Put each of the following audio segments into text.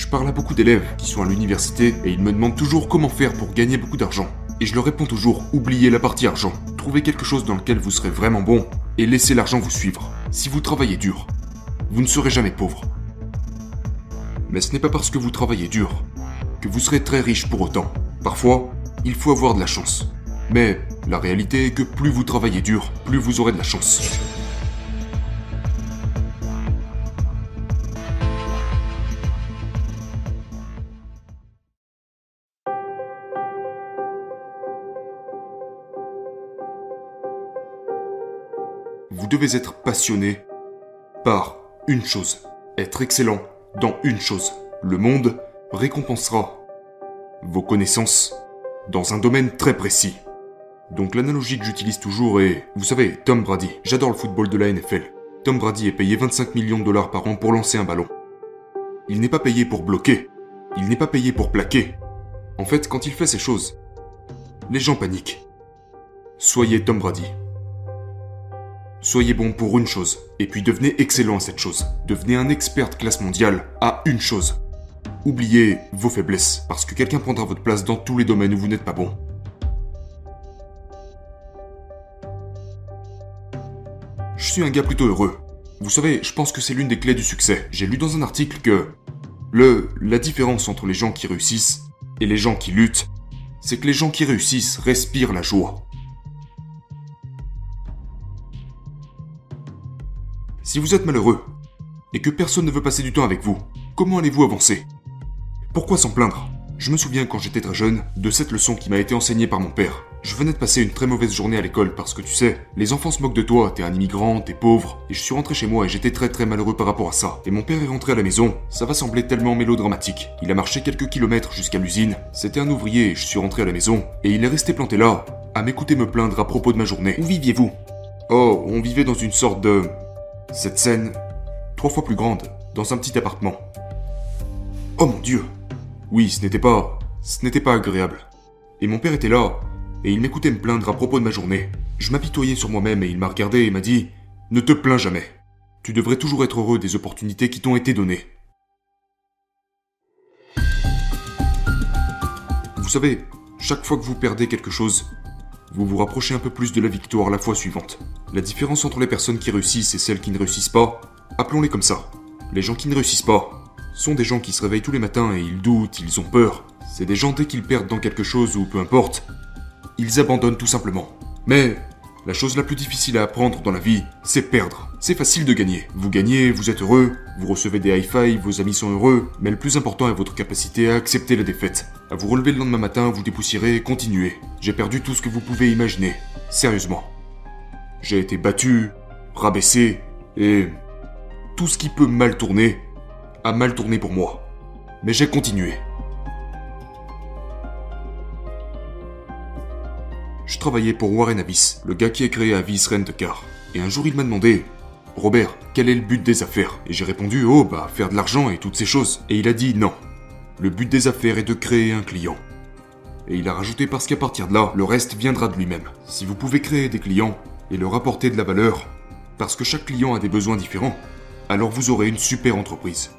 Je parle à beaucoup d'élèves qui sont à l'université et ils me demandent toujours comment faire pour gagner beaucoup d'argent. Et je leur réponds toujours, oubliez la partie argent. Trouvez quelque chose dans lequel vous serez vraiment bon et laissez l'argent vous suivre. Si vous travaillez dur, vous ne serez jamais pauvre. Mais ce n'est pas parce que vous travaillez dur que vous serez très riche pour autant. Parfois, il faut avoir de la chance. Mais la réalité est que plus vous travaillez dur, plus vous aurez de la chance. Devez être passionné par une chose, être excellent dans une chose. Le monde récompensera vos connaissances dans un domaine très précis. Donc l'analogie que j'utilise toujours est, vous savez, Tom Brady. J'adore le football de la NFL. Tom Brady est payé 25 millions de dollars par an pour lancer un ballon. Il n'est pas payé pour bloquer. Il n'est pas payé pour plaquer. En fait, quand il fait ces choses, les gens paniquent. Soyez Tom Brady. Soyez bon pour une chose, et puis devenez excellent à cette chose. Devenez un expert de classe mondiale à une chose. Oubliez vos faiblesses, parce que quelqu'un prendra votre place dans tous les domaines où vous n'êtes pas bon. Je suis un gars plutôt heureux. Vous savez, je pense que c'est l'une des clés du succès. J'ai lu dans un article que le la différence entre les gens qui réussissent et les gens qui luttent, c'est que les gens qui réussissent respirent la joie. Si vous êtes malheureux et que personne ne veut passer du temps avec vous, comment allez-vous avancer? Pourquoi s'en plaindre? Je me souviens quand j'étais très jeune de cette leçon qui m'a été enseignée par mon père. Je venais de passer une très mauvaise journée à l'école parce que tu sais, les enfants se moquent de toi, t'es un immigrant, t'es pauvre, et je suis rentré chez moi et j'étais très très malheureux par rapport à ça. Et mon père est rentré à la maison, ça va sembler tellement mélodramatique. Il a marché quelques kilomètres jusqu'à l'usine, c'était un ouvrier et je suis rentré à la maison, et il est resté planté là, à m'écouter me plaindre à propos de ma journée. Où viviez-vous? Oh, on vivait dans une sorte de... Cette scène, trois fois plus grande, dans un petit appartement. Oh mon dieu Oui, ce n'était pas... Ce n'était pas agréable. Et mon père était là, et il m'écoutait me plaindre à propos de ma journée. Je m'apitoyais sur moi-même et il m'a regardé et m'a dit Ne te plains jamais. Tu devrais toujours être heureux des opportunités qui t'ont été données. Vous savez, chaque fois que vous perdez quelque chose, vous vous rapprochez un peu plus de la victoire la fois suivante. La différence entre les personnes qui réussissent et celles qui ne réussissent pas, appelons-les comme ça. Les gens qui ne réussissent pas sont des gens qui se réveillent tous les matins et ils doutent, ils ont peur. C'est des gens dès qu'ils perdent dans quelque chose ou peu importe, ils abandonnent tout simplement. Mais la chose la plus difficile à apprendre dans la vie, c'est perdre. C'est facile de gagner. Vous gagnez, vous êtes heureux, vous recevez des high-fives, vos amis sont heureux, mais le plus important est votre capacité à accepter la défaite. À vous relever le lendemain matin, vous dépoussiérer et continuer. J'ai perdu tout ce que vous pouvez imaginer. Sérieusement. J'ai été battu, rabaissé, et tout ce qui peut mal tourner a mal tourné pour moi. Mais j'ai continué. Je travaillais pour Warren Avis, le gars qui a créé Avis Rent Car. Et un jour il m'a demandé Robert, quel est le but des affaires? Et j'ai répondu Oh, bah, faire de l'argent et toutes ces choses. Et il a dit Non. Le but des affaires est de créer un client. Et il a rajouté parce qu'à partir de là, le reste viendra de lui-même. Si vous pouvez créer des clients et leur apporter de la valeur, parce que chaque client a des besoins différents, alors vous aurez une super entreprise.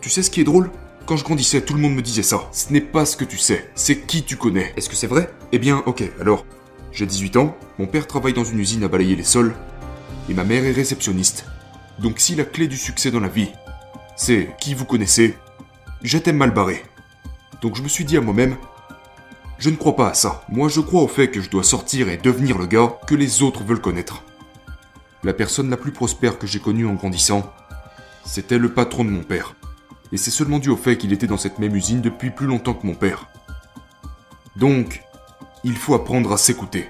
Tu sais ce qui est drôle? Quand je grandissais, tout le monde me disait ça. Ce n'est pas ce que tu sais, c'est qui tu connais. Est-ce que c'est vrai? Eh bien, ok, alors, j'ai 18 ans, mon père travaille dans une usine à balayer les sols, et ma mère est réceptionniste. Donc si la clé du succès dans la vie, c'est qui vous connaissez, j'étais mal barré. Donc je me suis dit à moi-même, je ne crois pas à ça. Moi je crois au fait que je dois sortir et devenir le gars que les autres veulent connaître. La personne la plus prospère que j'ai connue en grandissant, c'était le patron de mon père. Et c'est seulement dû au fait qu'il était dans cette même usine depuis plus longtemps que mon père. Donc, il faut apprendre à s'écouter.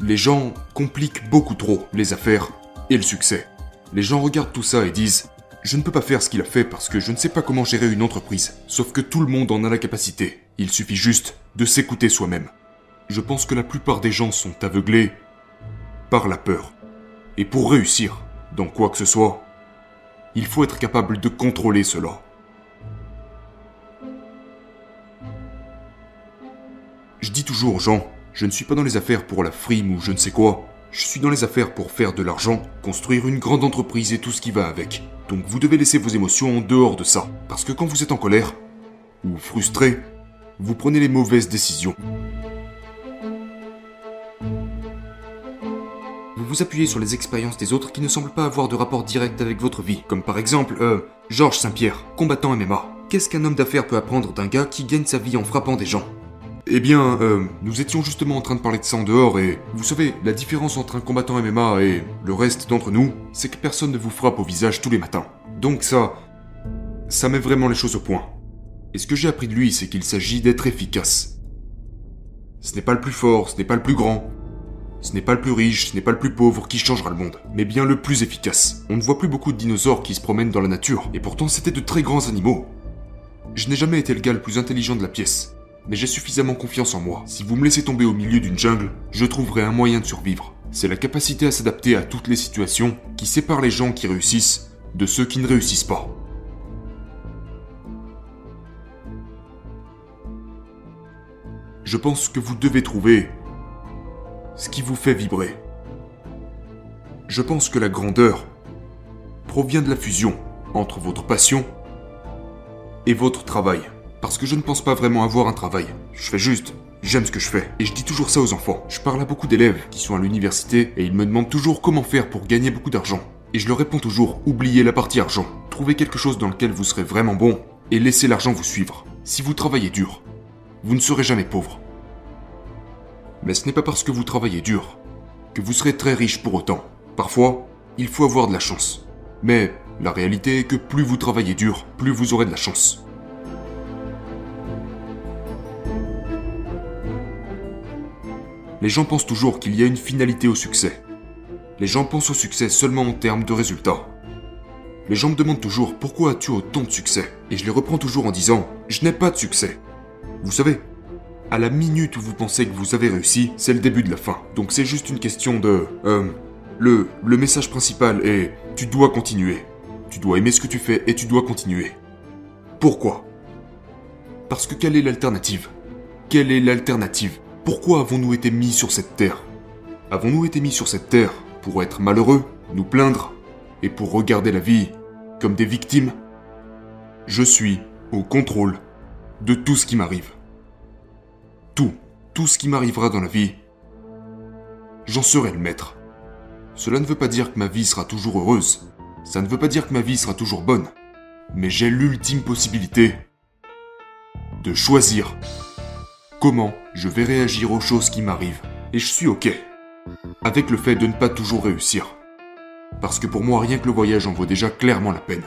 Les gens compliquent beaucoup trop les affaires et le succès. Les gens regardent tout ça et disent Je ne peux pas faire ce qu'il a fait parce que je ne sais pas comment gérer une entreprise. Sauf que tout le monde en a la capacité. Il suffit juste de s'écouter soi-même. Je pense que la plupart des gens sont aveuglés par la peur. Et pour réussir dans quoi que ce soit, il faut être capable de contrôler cela. Je dis toujours gens, je ne suis pas dans les affaires pour la frime ou je ne sais quoi, Je suis dans les affaires pour faire de l'argent, construire une grande entreprise et tout ce qui va avec. Donc vous devez laisser vos émotions en dehors de ça. Parce que quand vous êtes en colère, ou frustré, vous prenez les mauvaises décisions. Vous appuyez sur les expériences des autres qui ne semblent pas avoir de rapport direct avec votre vie. Comme par exemple, euh, Georges Saint-Pierre, combattant MMA. Qu'est-ce qu'un homme d'affaires peut apprendre d'un gars qui gagne sa vie en frappant des gens? Eh bien, euh, nous étions justement en train de parler de ça en dehors et vous savez, la différence entre un combattant MMA et le reste d'entre nous, c'est que personne ne vous frappe au visage tous les matins. Donc ça, ça met vraiment les choses au point. Et ce que j'ai appris de lui, c'est qu'il s'agit d'être efficace. Ce n'est pas le plus fort, ce n'est pas le plus grand, ce n'est pas le plus riche, ce n'est pas le plus pauvre qui changera le monde, mais bien le plus efficace. On ne voit plus beaucoup de dinosaures qui se promènent dans la nature, et pourtant c'était de très grands animaux. Je n'ai jamais été le gars le plus intelligent de la pièce, mais j'ai suffisamment confiance en moi. Si vous me laissez tomber au milieu d'une jungle, je trouverai un moyen de survivre. C'est la capacité à s'adapter à toutes les situations qui sépare les gens qui réussissent de ceux qui ne réussissent pas. Je pense que vous devez trouver ce qui vous fait vibrer. Je pense que la grandeur provient de la fusion entre votre passion et votre travail. Parce que je ne pense pas vraiment avoir un travail. Je fais juste. J'aime ce que je fais. Et je dis toujours ça aux enfants. Je parle à beaucoup d'élèves qui sont à l'université et ils me demandent toujours comment faire pour gagner beaucoup d'argent. Et je leur réponds toujours, oubliez la partie argent. Trouvez quelque chose dans lequel vous serez vraiment bon et laissez l'argent vous suivre. Si vous travaillez dur, vous ne serez jamais pauvre. Mais ce n'est pas parce que vous travaillez dur que vous serez très riche pour autant. Parfois, il faut avoir de la chance. Mais la réalité est que plus vous travaillez dur, plus vous aurez de la chance. Les gens pensent toujours qu'il y a une finalité au succès. Les gens pensent au succès seulement en termes de résultats. Les gens me demandent toujours pourquoi as-tu autant de succès? Et je les reprends toujours en disant je n'ai pas de succès. Vous savez, à la minute où vous pensez que vous avez réussi, c'est le début de la fin. Donc c'est juste une question de... Euh, le, le message principal est tu dois continuer. Tu dois aimer ce que tu fais et tu dois continuer. Pourquoi? Parce que quelle est l'alternative? Quelle est l'alternative? Pourquoi avons-nous été mis sur cette terre? Avons-nous été mis sur cette terre pour être malheureux, nous plaindre, et pour regarder la vie comme des victimes? Je suis au contrôle de tout ce qui m'arrive. Tout, ce qui m'arrivera dans la vie, j'en serai le maître. Cela ne veut pas dire que ma vie sera toujours heureuse, ça ne veut pas dire que ma vie sera toujours bonne, mais j'ai l'ultime possibilité de choisir comment je vais réagir aux choses qui m'arrivent. Et je suis ok avec le fait de ne pas toujours réussir. Parce que pour moi, rien que le voyage en vaut déjà clairement la peine.